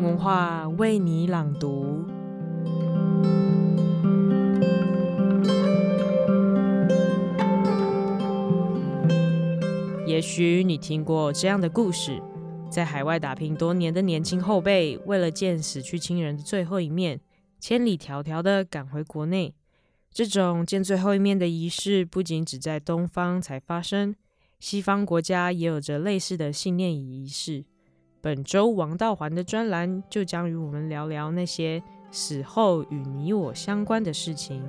文化为你朗读。也许你听过这样的故事：在海外打拼多年的年轻后辈，为了见死去亲人的最后一面，千里迢迢的赶回国内。这种见最后一面的仪式，不仅只在东方才发生，西方国家也有着类似的信念与仪式。本周王道环的专栏就将与我们聊聊那些死后与你我相关的事情。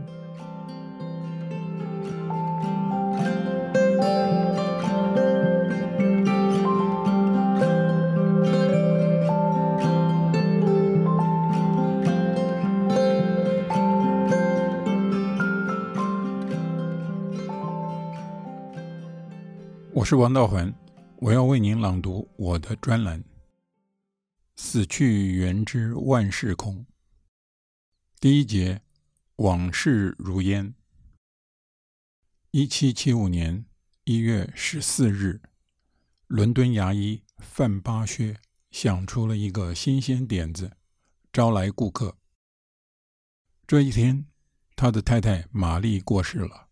我是王道环，我要为您朗读我的专栏。死去元知万事空。第一节，往事如烟。一七七五年一月十四日，伦敦牙医范巴薛想出了一个新鲜点子，招来顾客。这一天，他的太太玛丽过世了，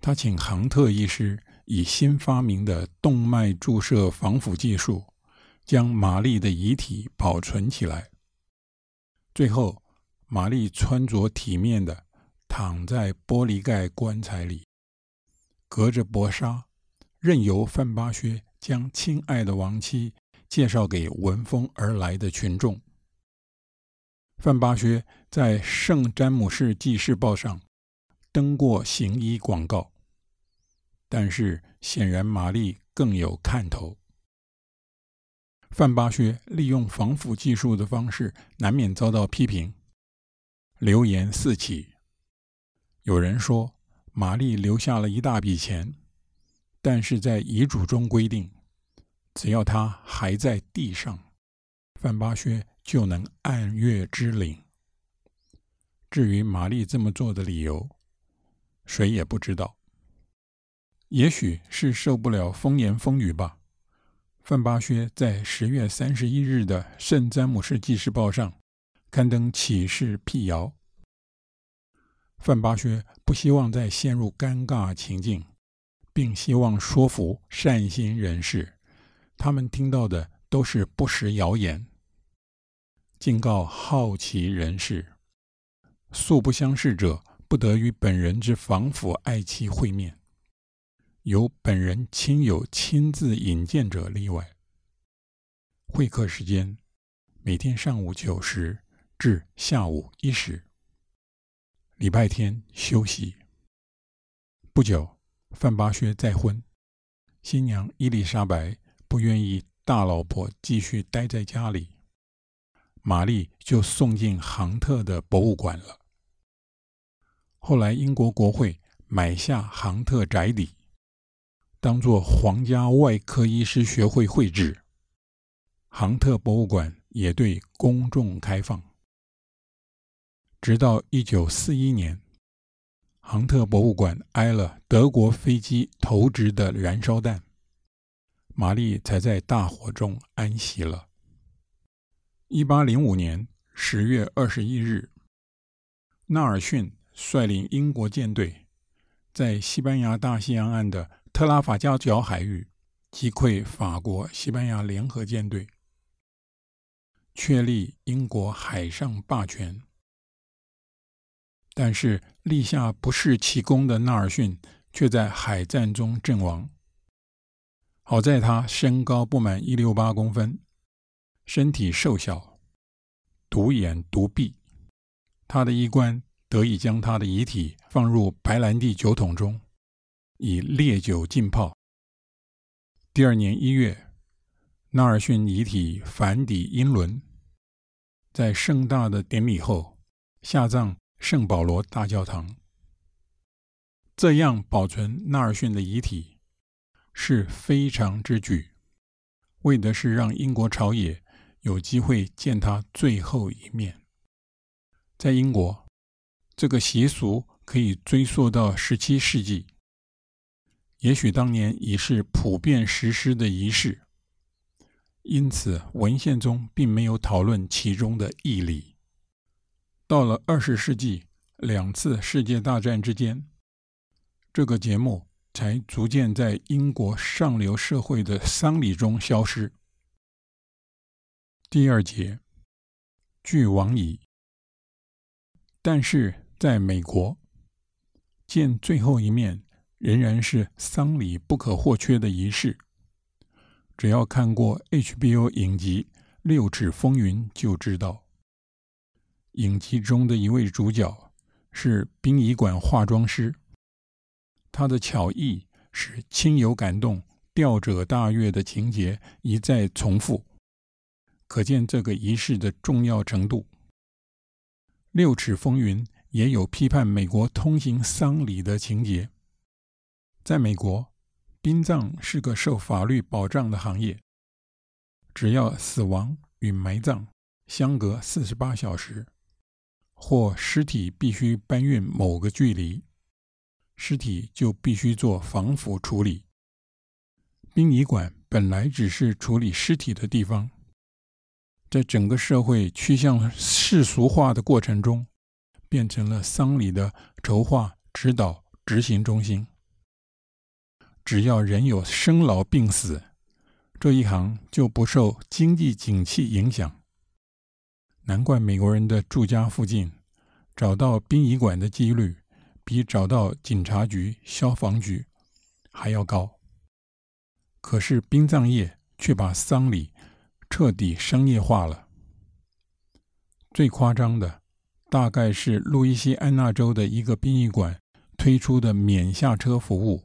他请杭特医师。以新发明的动脉注射防腐技术，将玛丽的遗体保存起来。最后，玛丽穿着体面的躺在玻璃盖棺材里，隔着薄纱，任由范巴薛将亲爱的亡妻介绍给闻风而来的群众。范巴薛在《圣詹姆士纪事报》上登过行医广告。但是显然，玛丽更有看头。范巴薛利用防腐技术的方式，难免遭到批评，流言四起。有人说，玛丽留下了一大笔钱，但是在遗嘱中规定，只要她还在地上，范巴薛就能按月支领。至于玛丽这么做的理由，谁也不知道。也许是受不了风言风语吧，范巴薛在十月三十一日的《圣詹姆士纪事报》上刊登启事辟谣。范巴薛不希望再陷入尴尬情境，并希望说服善心人士，他们听到的都是不实谣言。警告好奇人士，素不相识者不得与本人之防腐爱妻会面。由本人亲友亲自引荐者例外。会客时间每天上午九时至下午一时。礼拜天休息。不久，范巴薛再婚，新娘伊丽莎白不愿意大老婆继续待在家里，玛丽就送进杭特的博物馆了。后来，英国国会买下杭特宅邸。当做皇家外科医师学会会址，杭特博物馆也对公众开放。直到一九四一年，杭特博物馆挨了德国飞机投掷的燃烧弹，玛丽才在大火中安息了。一八零五年十月二十一日，纳尔逊率领英国舰队在西班牙大西洋岸的特拉法加角海域击溃法国、西班牙联合舰队，确立英国海上霸权。但是立下不世奇功的纳尔逊却在海战中阵亡。好在他身高不满一六八公分，身体瘦小，独眼独臂，他的衣冠得以将他的遗体放入白兰地酒桶中。以烈酒浸泡。第二年一月，纳尔逊遗体返抵英伦，在盛大的典礼后下葬圣保罗大教堂。这样保存纳尔逊的遗体是非常之举，为的是让英国朝野有机会见他最后一面。在英国，这个习俗可以追溯到十七世纪。也许当年已是普遍实施的仪式。因此文献中并没有讨论其中的义理。到了二十世纪，两次世界大战之间，这个节目才逐渐在英国上流社会的丧礼中消失。第二节，俱往矣。但是在美国，见最后一面仍然是丧礼不可或缺的仪式。只要看过 HBO 影集《六尺风云》就知道，影集中的一位主角是殡仪馆化妆师，他的巧艺使亲友感动、吊者大悦的情节一再重复，可见这个仪式的重要程度。《六尺风云》也有批判美国通行丧礼的情节，在美国。殡葬是个受法律保障的行业，只要死亡与埋葬相隔四十八小时，或尸体必须搬运某个距离，尸体就必须做防腐处理。殡仪馆本来只是处理尸体的地方，在整个社会趋向世俗化的过程中，变成了丧礼的筹划、指导、执行中心。只要人有生老病死，这一行就不受经济景气影响。难怪美国人的住家附近找到殡仪馆的几率比找到警察局、消防局还要高。可是殡葬业却把丧礼彻底商业化了。最夸张的，大概是路易斯安那州的一个殡仪馆推出的免下车服务。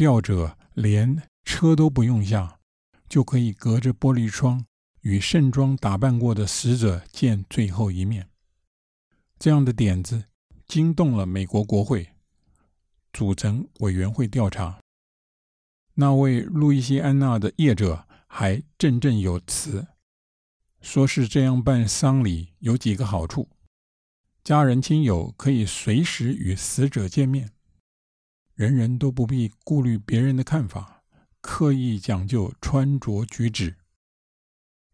吊者连车都不用下，就可以隔着玻璃窗与盛装打扮过的死者见最后一面。这样的点子惊动了美国国会，组成委员会调查。那位路易斯安那的业者还振振有词，说是这样办丧礼有几个好处：家人亲友可以随时与死者见面。人人都不必顾虑别人的看法，刻意讲究穿着举止，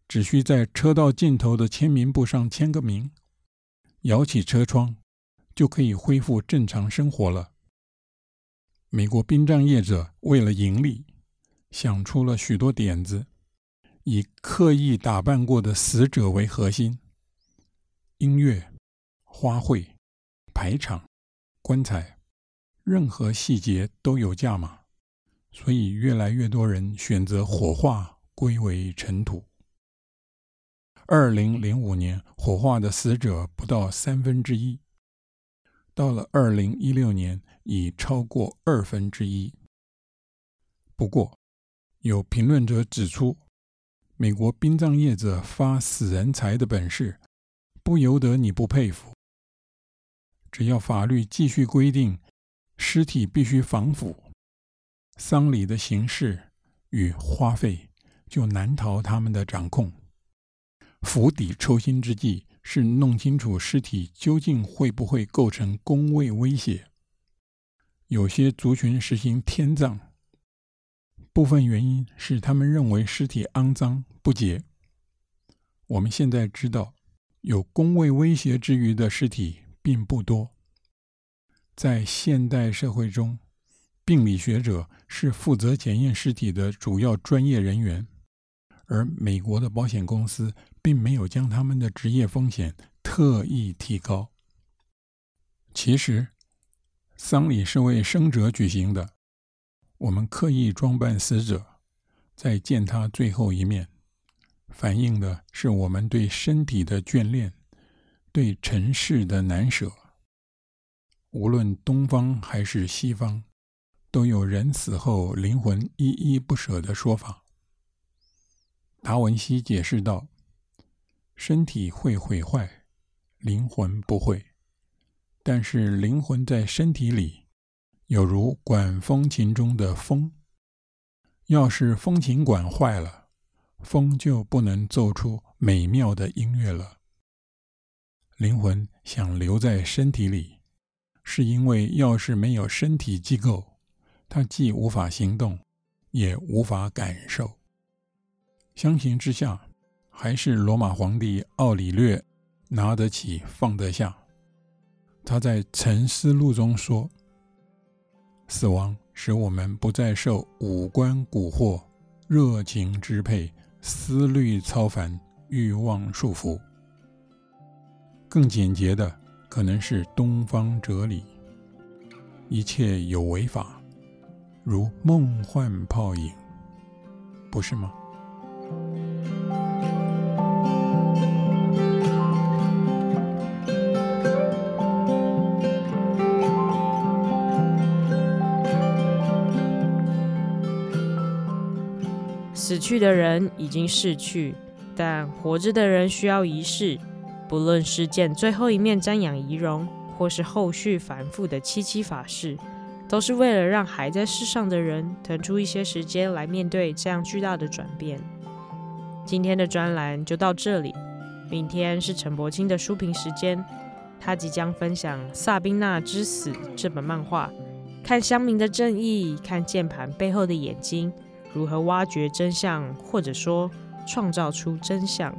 只需在车道尽头的签名簿上签个名，摇起车窗，就可以恢复正常生活了。美国殡葬业者为了盈利，想出了许多点子，以刻意打扮过的死者为核心，音乐、花卉、排场、棺材。任何细节都有价码，所以越来越多人选择火化归为尘土。二零零五年火化的死者不到三分之一，到了二零一六年已超过二分之一。不过，有评论者指出，美国殡葬业者发死人财的本事，不由得你不佩服。只要法律继续规定。尸体必须防腐，丧礼的形式与花费就难逃他们的掌控。釜底抽薪之计是弄清楚尸体究竟会不会构成公位威胁。有些族群实行天葬，部分原因是他们认为尸体肮脏不洁。我们现在知道，有公位威胁之虞的尸体并不多。在现代社会中，病理学者是负责检验尸体的主要专业人员，而美国的保险公司并没有将他们的职业风险特意提高。其实，丧礼是为生者举行的，我们刻意装扮死者，再见他最后一面，反映的是我们对身体的眷恋，对尘世的难舍。无论东方还是西方，都有人死后灵魂依依不舍的说法。达文西解释道：“身体会毁坏，灵魂不会。但是灵魂在身体里，有如管风琴中的风。要是风琴管坏了，风就不能奏出美妙的音乐了。灵魂想留在身体里。”是因为要是没有身体机构，他既无法行动，也无法感受。相形之下，还是罗马皇帝奥里略拿得起放得下。他在《沉思录》中说：“死亡使我们不再受五官蛊惑、热情支配、思虑操烦、欲望束缚。更简洁的，可能是东方哲理。一切有为法，如梦幻泡影，不是吗？”死去的人已经逝去，但活着的人需要仪式。不论是见最后一面瞻仰遗容，或是后续繁复的七七法事，都是为了让还在世上的人腾出一些时间来面对这样巨大的转变。今天的专栏就到这里，明天是陈柏青的书评时间，他即将分享《萨宾娜之死》这本漫画，看乡民的正义，看键盘背后的眼睛。如何挖掘真相，或者说创造出真相？